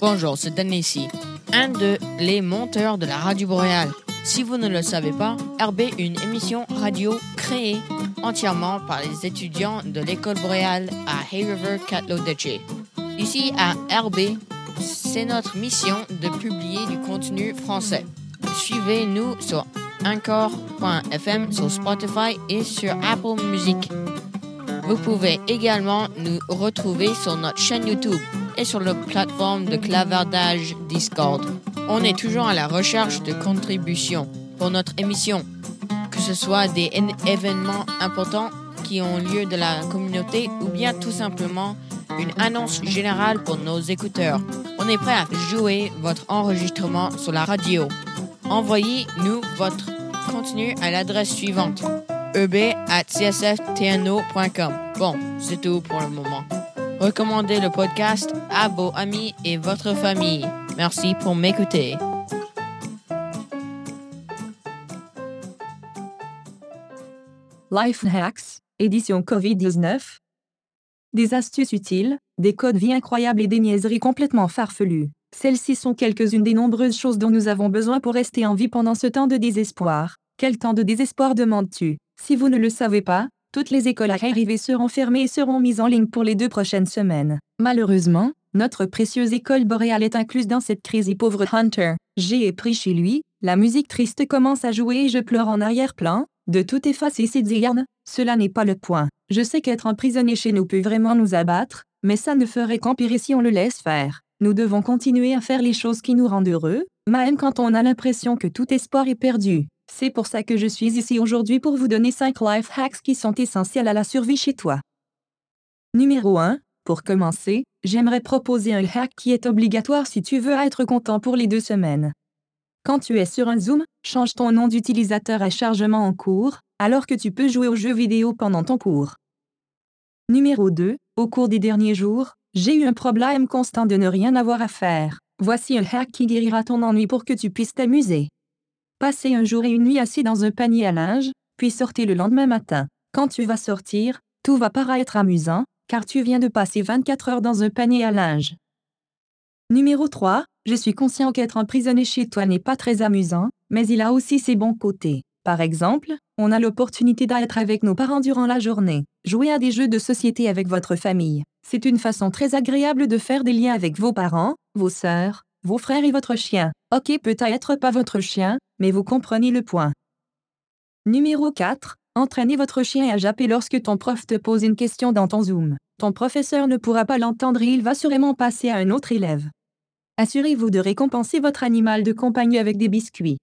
Bonjour, c'est Dan ici, un de les monteurs de la radio boréale. Si vous ne le savez pas, RB est une émission radio créée entièrement par les étudiants de l'école boréale à Hay River, Catlow-Detché. Ici à RB, c'est notre mission de publier du contenu français. Suivez-nous sur encore.fm, sur Spotify et sur Apple Music. Vous pouvez également nous retrouver sur notre chaîne YouTube sur la plateforme de clavardage Discord. On est toujours à la recherche de contributions pour notre émission, que ce soit des événements importants qui ont lieu de la communauté ou bien tout simplement une annonce générale pour nos écouteurs. On est prêt à jouer votre enregistrement sur la radio. Envoyez-nous votre contenu à l'adresse suivante eb@csftno.com. Bon, c'est tout pour le moment. Recommandez le podcast à vos amis et votre famille. Merci pour m'écouter. Life Hacks, édition COVID-19. Des astuces utiles, des codes vie incroyables et des niaiseries complètement farfelues. Celles-ci sont quelques-unes des nombreuses choses dont nous avons besoin pour rester en vie pendant ce temps de désespoir. Quel temps de désespoir demandes-tu? Si vous ne le savez pas, toutes les écoles arrivées seront fermées et seront mises en ligne pour les deux prochaines semaines. Malheureusement, notre précieuse école boréale est incluse dans cette crise et pauvre Hunter. J'ai pris chez lui, la musique triste commence à jouer et je pleure en arrière-plan, de tout effacer ces zirnes, cela n'est pas le point. Je sais qu'être emprisonné chez nous peut vraiment nous abattre, mais ça ne ferait qu'empirer si on le laisse faire. Nous devons continuer à faire les choses qui nous rendent heureux, même quand on a l'impression que tout espoir est perdu. C'est pour ça que je suis ici aujourd'hui pour vous donner 5 life hacks qui sont essentiels à la survie chez toi. Numéro 1. Pour commencer, j'aimerais proposer un hack qui est obligatoire si tu veux être content pour les deux semaines. Quand tu es sur un Zoom, change ton nom d'utilisateur à chargement en cours, alors que tu peux jouer aux jeux vidéo pendant ton cours. Numéro 2. Au cours des derniers jours, j'ai eu un problème constant de ne rien avoir à faire. Voici un hack qui guérira ton ennui pour que tu puisses t'amuser. Passez un jour et une nuit assis dans un panier à linge, puis sortez le lendemain matin. Quand tu vas sortir, tout va paraître amusant, car tu viens de passer 24 heures dans un panier à linge. Numéro 3. Je suis conscient qu'être emprisonné chez toi n'est pas très amusant, mais il a aussi ses bons côtés. Par exemple, on a l'opportunité d'être avec nos parents durant la journée, jouer à des jeux de société avec votre famille. C'est une façon très agréable de faire des liens avec vos parents, vos sœurs, vos frères et votre chien. Ok, peut-être pas votre chien, mais vous comprenez le point. Numéro 4. Entraînez votre chien à japper lorsque ton prof te pose une question dans ton Zoom. Ton professeur ne pourra pas l'entendre et il va sûrement passer à un autre élève. Assurez-vous de récompenser votre animal de compagnie avec des biscuits.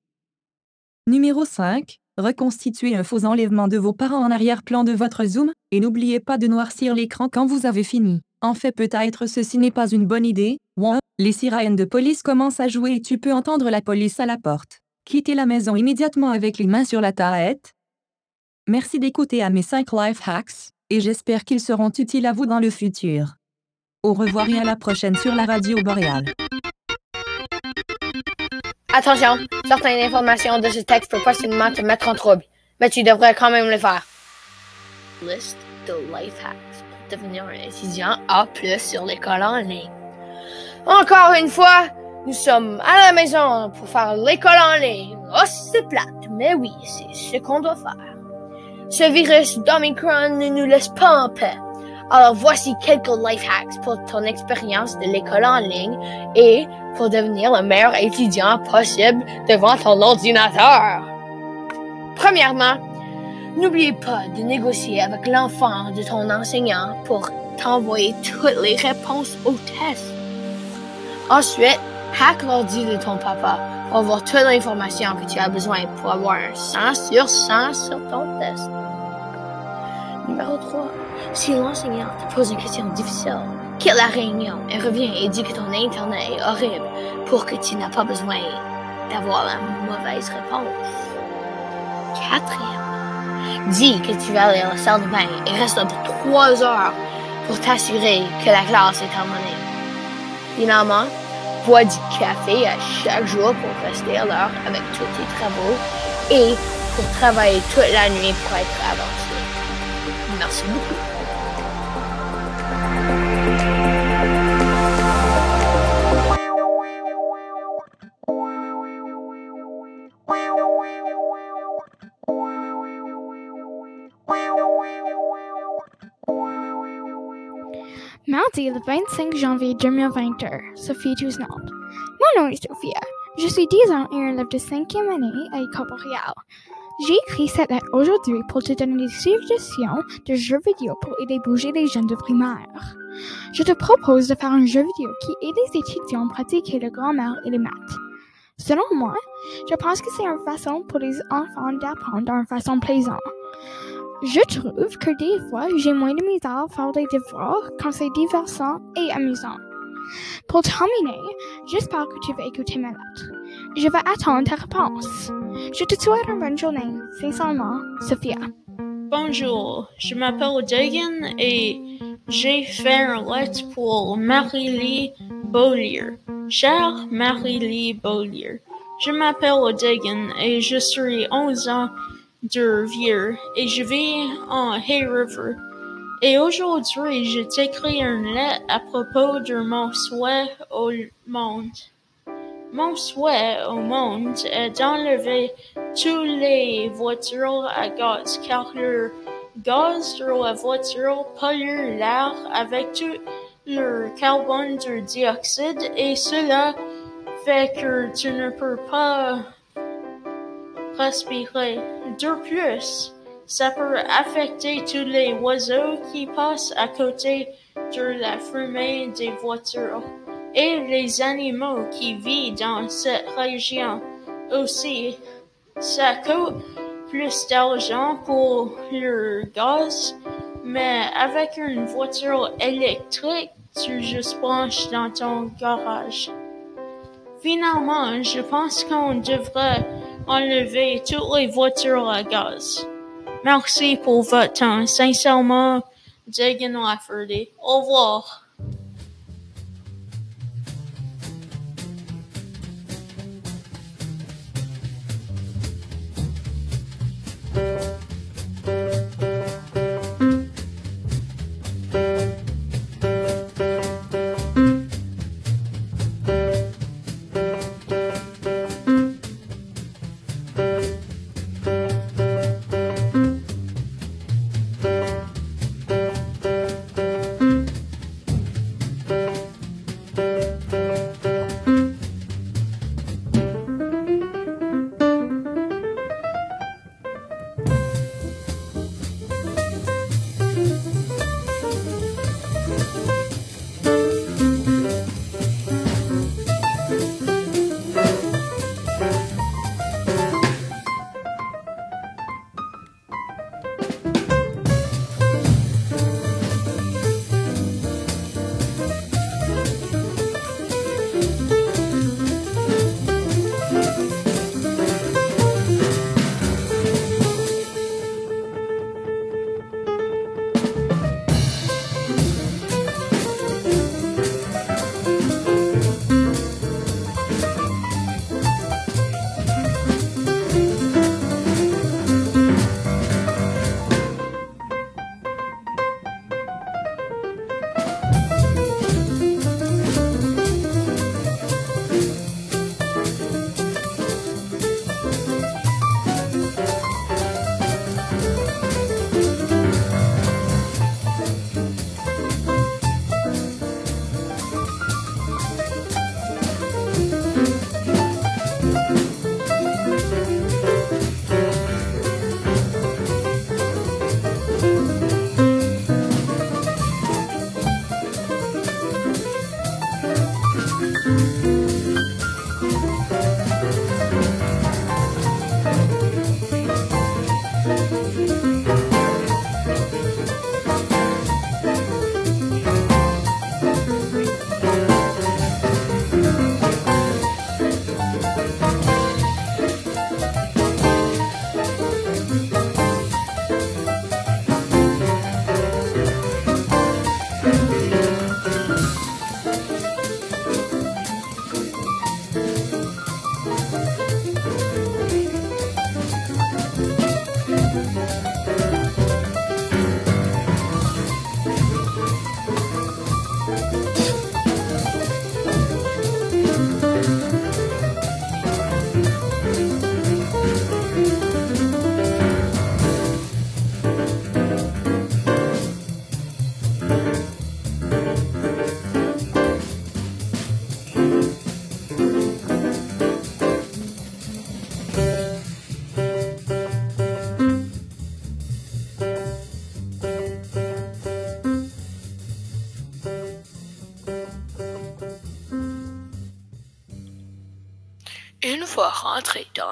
Numéro 5. Reconstituez un faux enlèvement de vos parents en arrière-plan de votre Zoom, et n'oubliez pas de noircir l'écran quand vous avez fini. En fait, peut-être ceci n'est pas une bonne idée. Wow. Les sirènes de police commencent à jouer et tu peux entendre la police à la porte. Quittez la maison immédiatement avec les mains sur la tête. Merci d'écouter à mes 5 life hacks, et j'espère qu'ils seront utiles à vous dans le futur. Au revoir et à la prochaine sur la radio boréale. Attention, certaines informations de ce texte peuvent possiblement te mettre en trouble, mais tu devrais quand même le faire. Liste de life hacks pour devenir un étudiant A+, sur l'école en ligne. Encore une fois, nous sommes à la maison pour faire l'école en ligne. Oh, c'est plate, mais oui, c'est ce qu'on doit faire. Ce virus d'Omicron ne nous laisse pas en paix. Alors voici quelques life hacks pour ton expérience de l'école en ligne et pour devenir le meilleur étudiant possible devant ton ordinateur. Premièrement, n'oubliez pas de négocier avec l'enfant de ton enseignant pour t'envoyer toutes les réponses au test. Ensuite, hack l'ordi de ton papa pour avoir toute l'information que tu as besoin pour avoir un 100 sur 100 sur ton test. Numéro 3. Si l'enseignant te pose une question difficile, quitte la réunion et reviens et dis que ton Internet est horrible pour que tu n'as pas besoin d'avoir la mauvaise réponse. Quatrième. Dis que tu vas aller à la salle de bain et reste là pour trois heures pour t'assurer que la classe est terminée. Finalement, bois du café à chaque jour pour rester à l'heure avec tous tes travaux et pour travailler toute la nuit pour être avancé. Merci beaucoup. Mardi le 25 janvier 2022, Sophie Toussaint. Mon nom est Sophia. Je suis 10 ans et élève de 5e année à École Boréale. J'ai écrit cette lettre aujourd'hui pour te donner des suggestions de jeux vidéo pour aider à bouger les jeunes de primaire. Je te propose de faire un jeu vidéo qui aide les étudiants à pratiquer le grammaire et les maths. Selon moi, je pense que c'est une façon pour les enfants d'apprendre d'une façon plaisante. Je trouve que des fois, j'ai moins de misère à faire des devoirs quand c'est divertissant et amusant. Pour terminer, j'espère que tu vas écouter ma lettre. Je vais attendre ta réponse. Je te souhaite une bonne journée. Sincèrement, Sophia. Bonjour, je m'appelle Dagan et j'ai fait une lettre pour Marie-Lee Beaulieu. Chère Marie-Lee Beaulieu, je m'appelle Dagan et je suis 11 ans de vieux et je vis en Hay River. Et aujourd'hui, je t'écris une lettre à propos de mon souhait au monde. Mon souhait au monde est d'enlever toutes les voitures à gaz car le gaz de la voiture pollue l'air avec tout le carbone de dioxyde et cela fait que tu ne peux pas respirer. De plus, ça peut affecter tous les oiseaux qui passent à côté de la fumée des voitures et les animaux qui vivent dans cette région aussi. Ça coûte plus d'argent pour le gaz, mais avec une voiture électrique, tu juste branches dans ton garage. Finalement, je pense qu'on devrait enlever toutes les voitures à gaz. Merci pour votre temps. Sincèrement, Dagan Lafferty. Au revoir.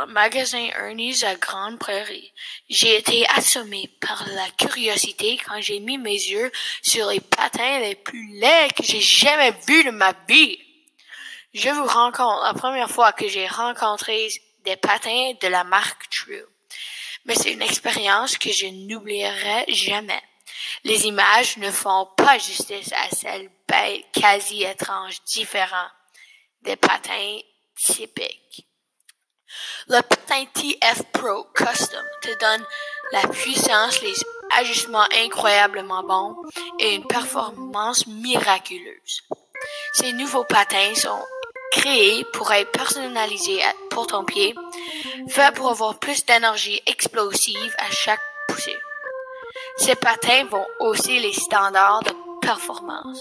Magasin Ernie's à Grande Prairie, j'ai été assommé par la curiosité quand j'ai mis mes yeux sur les patins les plus laids que j'ai jamais vus de ma vie. Je vous rencontre la première fois que j'ai rencontré des patins de la marque True. Mais c'est une expérience que je n'oublierai jamais. Les images ne font pas justice à celles quasi étranges différents des patins typiques. Le patin TF Pro Custom te donne la puissance, les ajustements incroyablement bons et une performance miraculeuse. Ces nouveaux patins sont créés pour être personnalisés pour ton pied, faits pour avoir plus d'énergie explosive à chaque poussée. Ces patins vont hausser les standards de performance.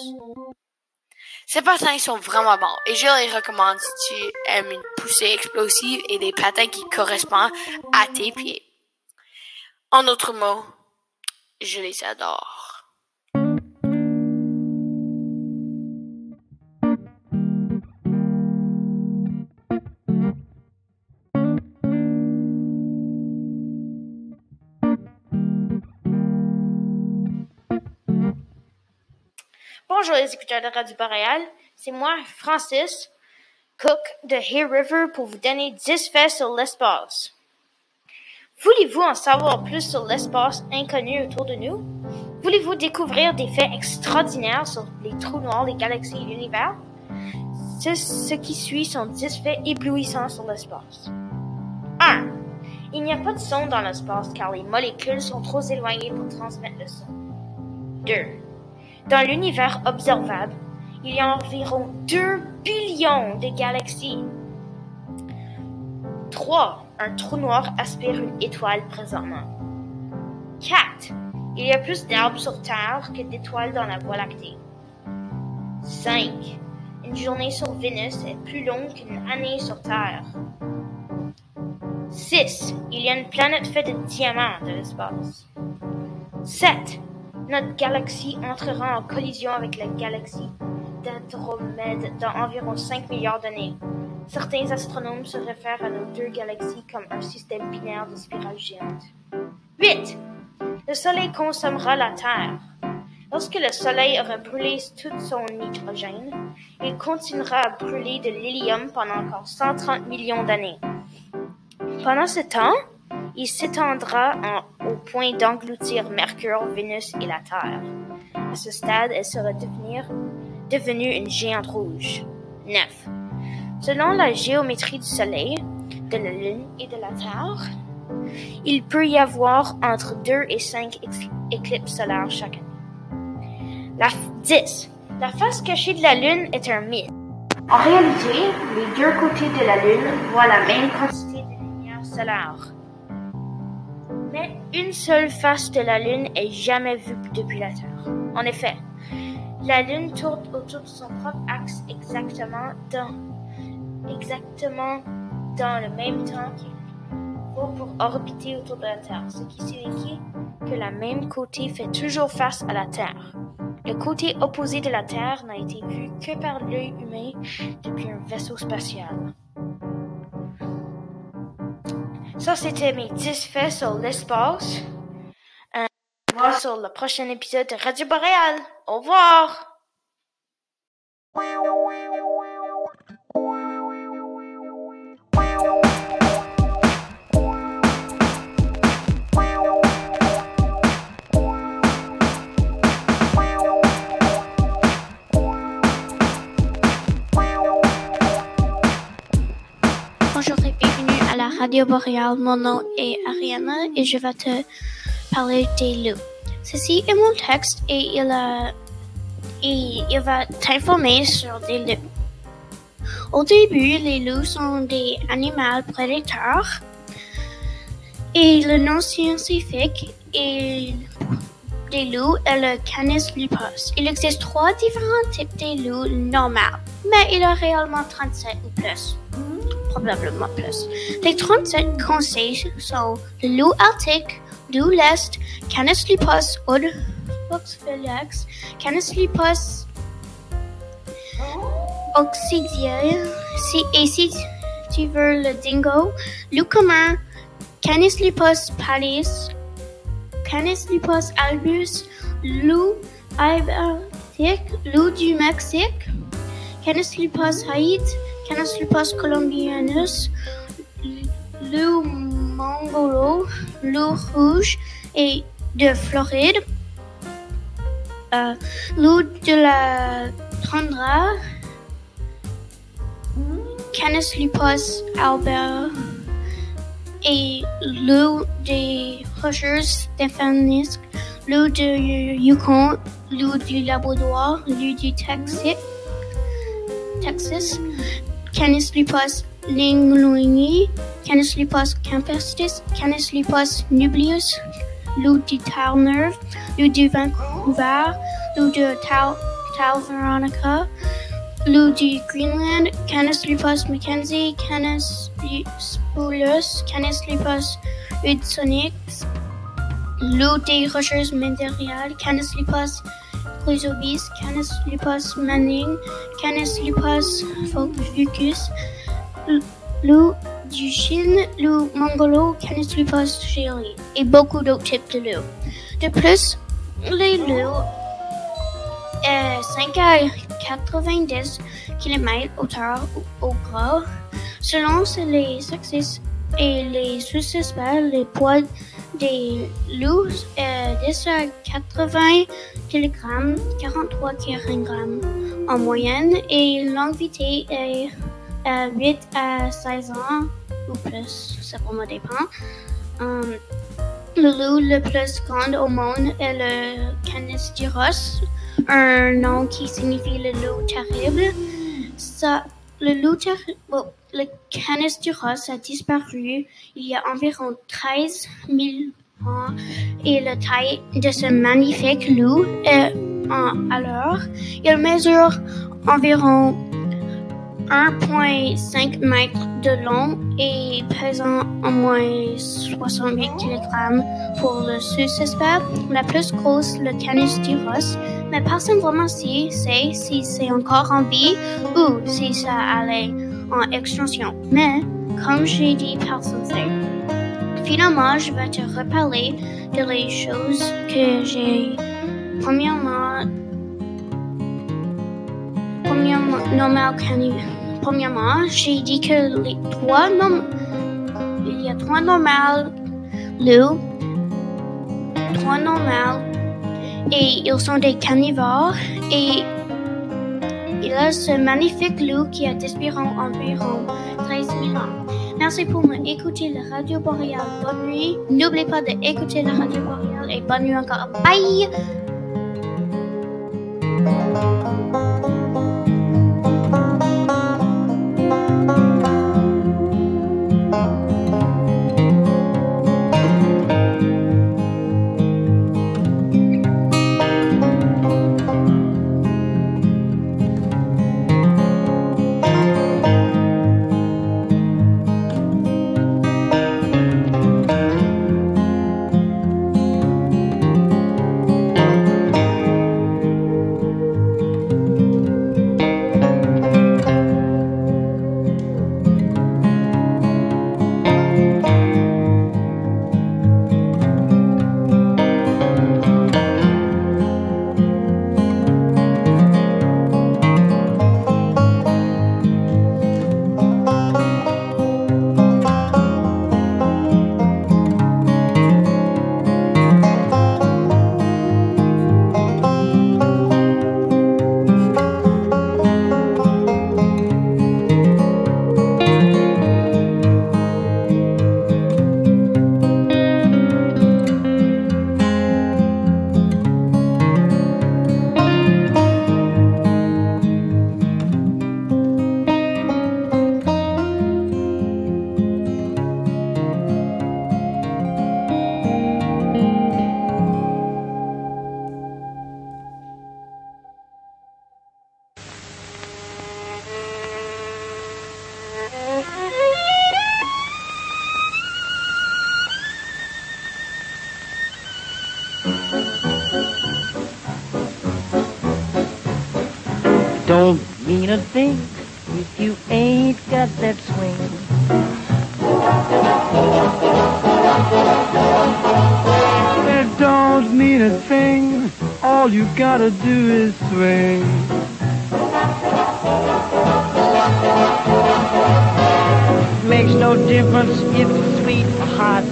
Ces patins sont vraiment bons et je les recommande si tu aimes une poussée explosive et des patins qui correspondent à tes pieds. En d'autres mots, je les adore. Bonjour les écouteurs de Radio Boréal, c'est moi, Francis, Cook de Hay River pour vous donner 10 faits sur l'espace. Voulez-vous en savoir plus sur l'espace inconnu autour de nous? Voulez-vous découvrir des faits extraordinaires sur les trous noirs, les galaxies et l'univers? Ce qui suit sont 10 faits éblouissants sur l'espace. 1. Il n'y a pas de son dans l'espace car les molécules sont trop éloignées pour transmettre le son. 2. Dans l'univers observable, il y a environ 2 billions de galaxies. 3. Un trou noir aspire une étoile présentement. 4. Il y a plus d'arbres sur Terre que d'étoiles dans la Voie lactée. 5. Une journée sur Vénus est plus longue qu'une année sur Terre. 6. Il y a une planète faite de diamants de l'espace. 7 notre galaxie entrera en collision avec la galaxie d'Andromède dans environ 5 milliards d'années. Certains astronomes se réfèrent à nos deux galaxies comme un système binaire de spirales géantes. 8. Le Soleil consommera la Terre. Lorsque le Soleil aura brûlé tout son hydrogène, il continuera à brûler de l'hélium pendant encore 130 millions d'années. Pendant ce temps, il s'étendra au point d'engloutir Mercure, Vénus et la Terre. À ce stade, elle sera devenir, devenue une géante rouge. 9. Selon la géométrie du Soleil, de la Lune et de la Terre, il peut y avoir entre 2 et 5 éclipses solaires chaque année. La 10. La face cachée de la Lune est un mythe. En réalité, les deux côtés de la Lune voient la même quantité de lumière solaire. Mais une seule face de la Lune est jamais vue depuis la Terre. En effet, la Lune tourne autour de son propre axe exactement dans, exactement dans le même temps qu'il faut pour orbiter autour de la Terre, ce qui signifie que la même côté fait toujours face à la Terre. Le côté opposé de la Terre n'a été vu que par l'œil humain depuis un vaisseau spatial. Ça, c'était mes 10 faits sur l'espace. Euh, on va sur le prochain épisode de Radio Boréal. Au revoir! Radio Boréal. Mon nom est Ariana et je vais te parler des loups. Ceci est mon texte et il, va t'informer sur des loups. Au début, les loups sont des animaux prédateurs et le nom scientifique des loups est le Canis lupus. Il existe trois différents types de loups normaux, mais il y a réellement 37 ou plus probablement plus. Les 37 conseils sont le loup arctique, loup l'Est, Canis lupus, Odox Canis lupus occidien et Stever le dingo, loup commun, Canis lupus pallid, Canis lupus albus, loup ibertique, loup du Mexique, Canis lupus Lupus colombianus, loup mongolo, loup rouge et de Floride, euh, loup de la tundra, Canis lupus albert et loup des rochers stéphanesques, loup de Yukon, loup du Labrador, loup du Texas, Canis lupus lingluini, Canis lupus campestis, Canis lupus nubius, loup du Terre-Neuve, loup du Vancouver, loup de Tau, Tau Veronica, loup du Greenland, Canis lupus mackenzie, Canis spulus, Canis lupus hudsonix, loup des rochers médiévales, Canis lupus chrysobis, Canis lupus manning, Canis lupus fucus, loup du Chine, loup mongolo, Canis lupus chéri, et beaucoup d'autres types de loups. De plus, les loups euh, 5 à 90 km hauteur au gras. Selon les sexes et les sous-espèces, les poids des loups est 10 à 80 kg, 43 kg en moyenne et longévité est euh, 8 à 16 ans ou plus, ça vraiment dépend. Um, le loup le plus grand au monde est le Canis un nom qui signifie le loup terrible. Ça, le loup terrible, le Canis a disparu il y a environ 13 000 ans et la taille de ce magnifique loup est en alors, il mesure environ 1,5 mètres de long et pesant au moins 68 kg pour le sous-espèce. La plus grosse, le Canis tyros, mais personne vraiment sait si c'est encore en vie ou si ça allait en extinction. Mais, comme j'ai dit, personne sait. Finalement, je vais te reparler de les choses que j'ai premièrement premièrement normal canis. Premièrement, j'ai dit que les trois nom il y a trois normales loups, trois normales et ils sont des carnivores et il a ce magnifique loup qui a disparu environ 13 000 ans. Merci pour m'écouter la radio boréale. Bonne nuit. N'oubliez pas d'écouter la radio boréale et bonne nuit encore. Bye! Don't mean a thing if you ain't got that swing. It don't mean a thing. All you gotta do is swing. Makes no difference if it's sweet or hot.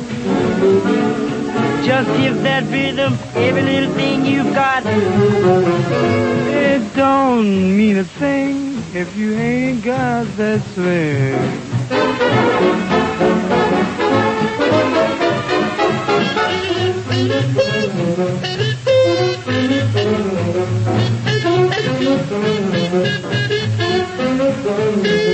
Just give that rhythm every little thing you've got. It don't mean a thing if you ain't got that swing.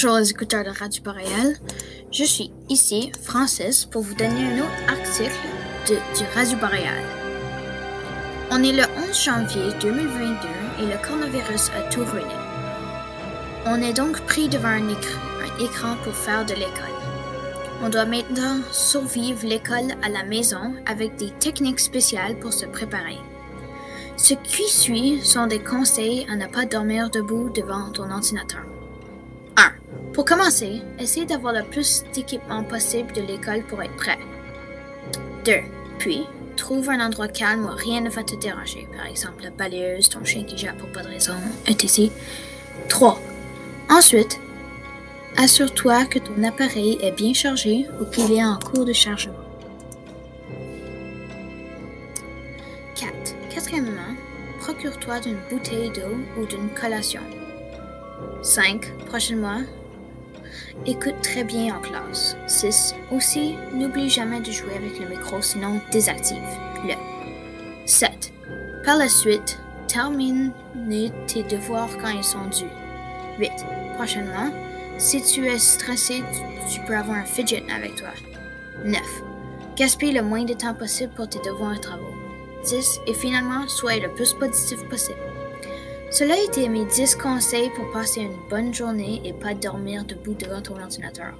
Bonjour les écouteurs de Radio Boréal. Je suis ici, Francis, pour vous donner un autre article de, du Radio Boréal. On est le 11 janvier 2022 et le coronavirus a tout ruiné. On est donc pris devant un un écran pour faire de l'école. On doit maintenant survivre l'école à la maison avec des techniques spéciales pour se préparer. Ce qui suit sont des conseils à ne pas dormir debout devant ton ordinateur. 1. Pour commencer, essaye d'avoir le plus d'équipement possible de l'école pour être prêt. 2. Puis, trouve un endroit calme où rien ne va te déranger, par exemple la balayeuse, ton chien qui jappe pour pas de raison, etc. 3. Ensuite, assure-toi que ton appareil est bien chargé ou qu'il est en cours de chargement. 4. Quatrièmement, procure-toi d'une bouteille d'eau ou d'une collation. 5. Prochainement, écoute très bien en classe. 6. Aussi, n'oublie jamais de jouer avec le micro, sinon désactive-le. 7. Par la suite, termine tes devoirs quand ils sont dus. 8. Prochainement, si tu es stressé, tu- peux avoir un fidget avec toi. 9. Gaspille le moins de temps possible pour tes devoirs et travaux. 10. Et finalement, sois le plus positif possible. Cela a été mes 10 conseils pour passer une bonne journée et pas dormir debout devant ton ordinateur.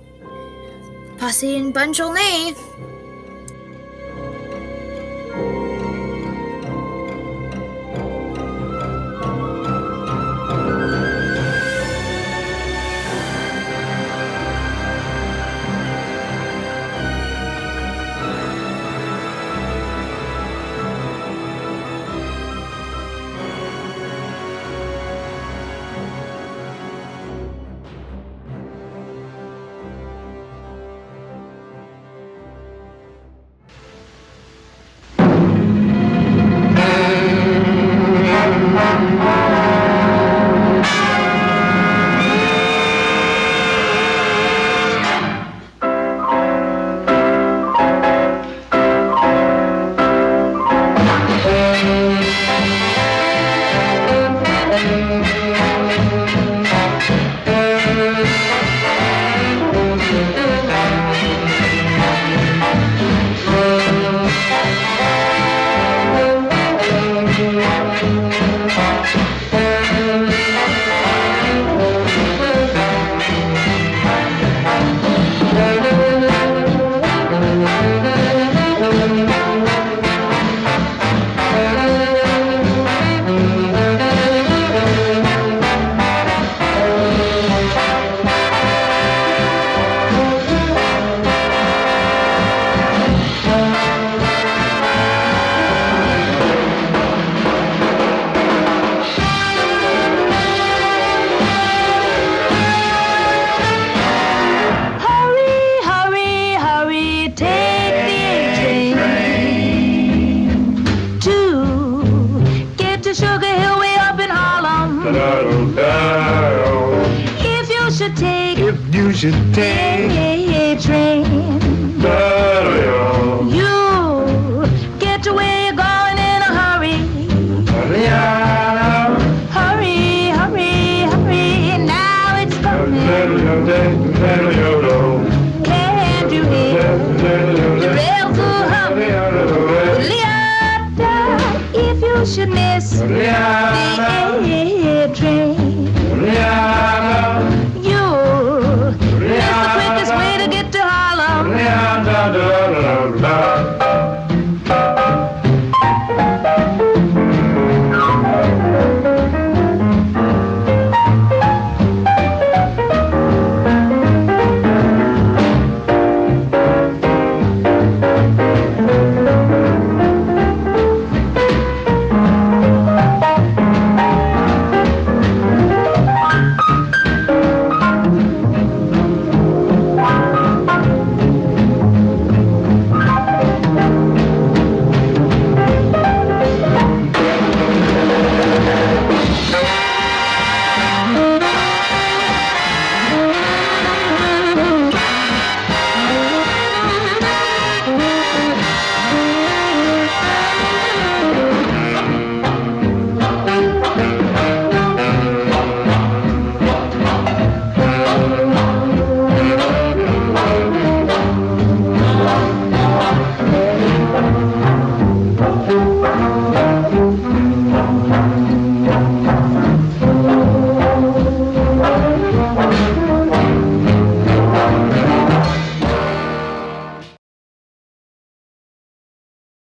Passez une bonne journée!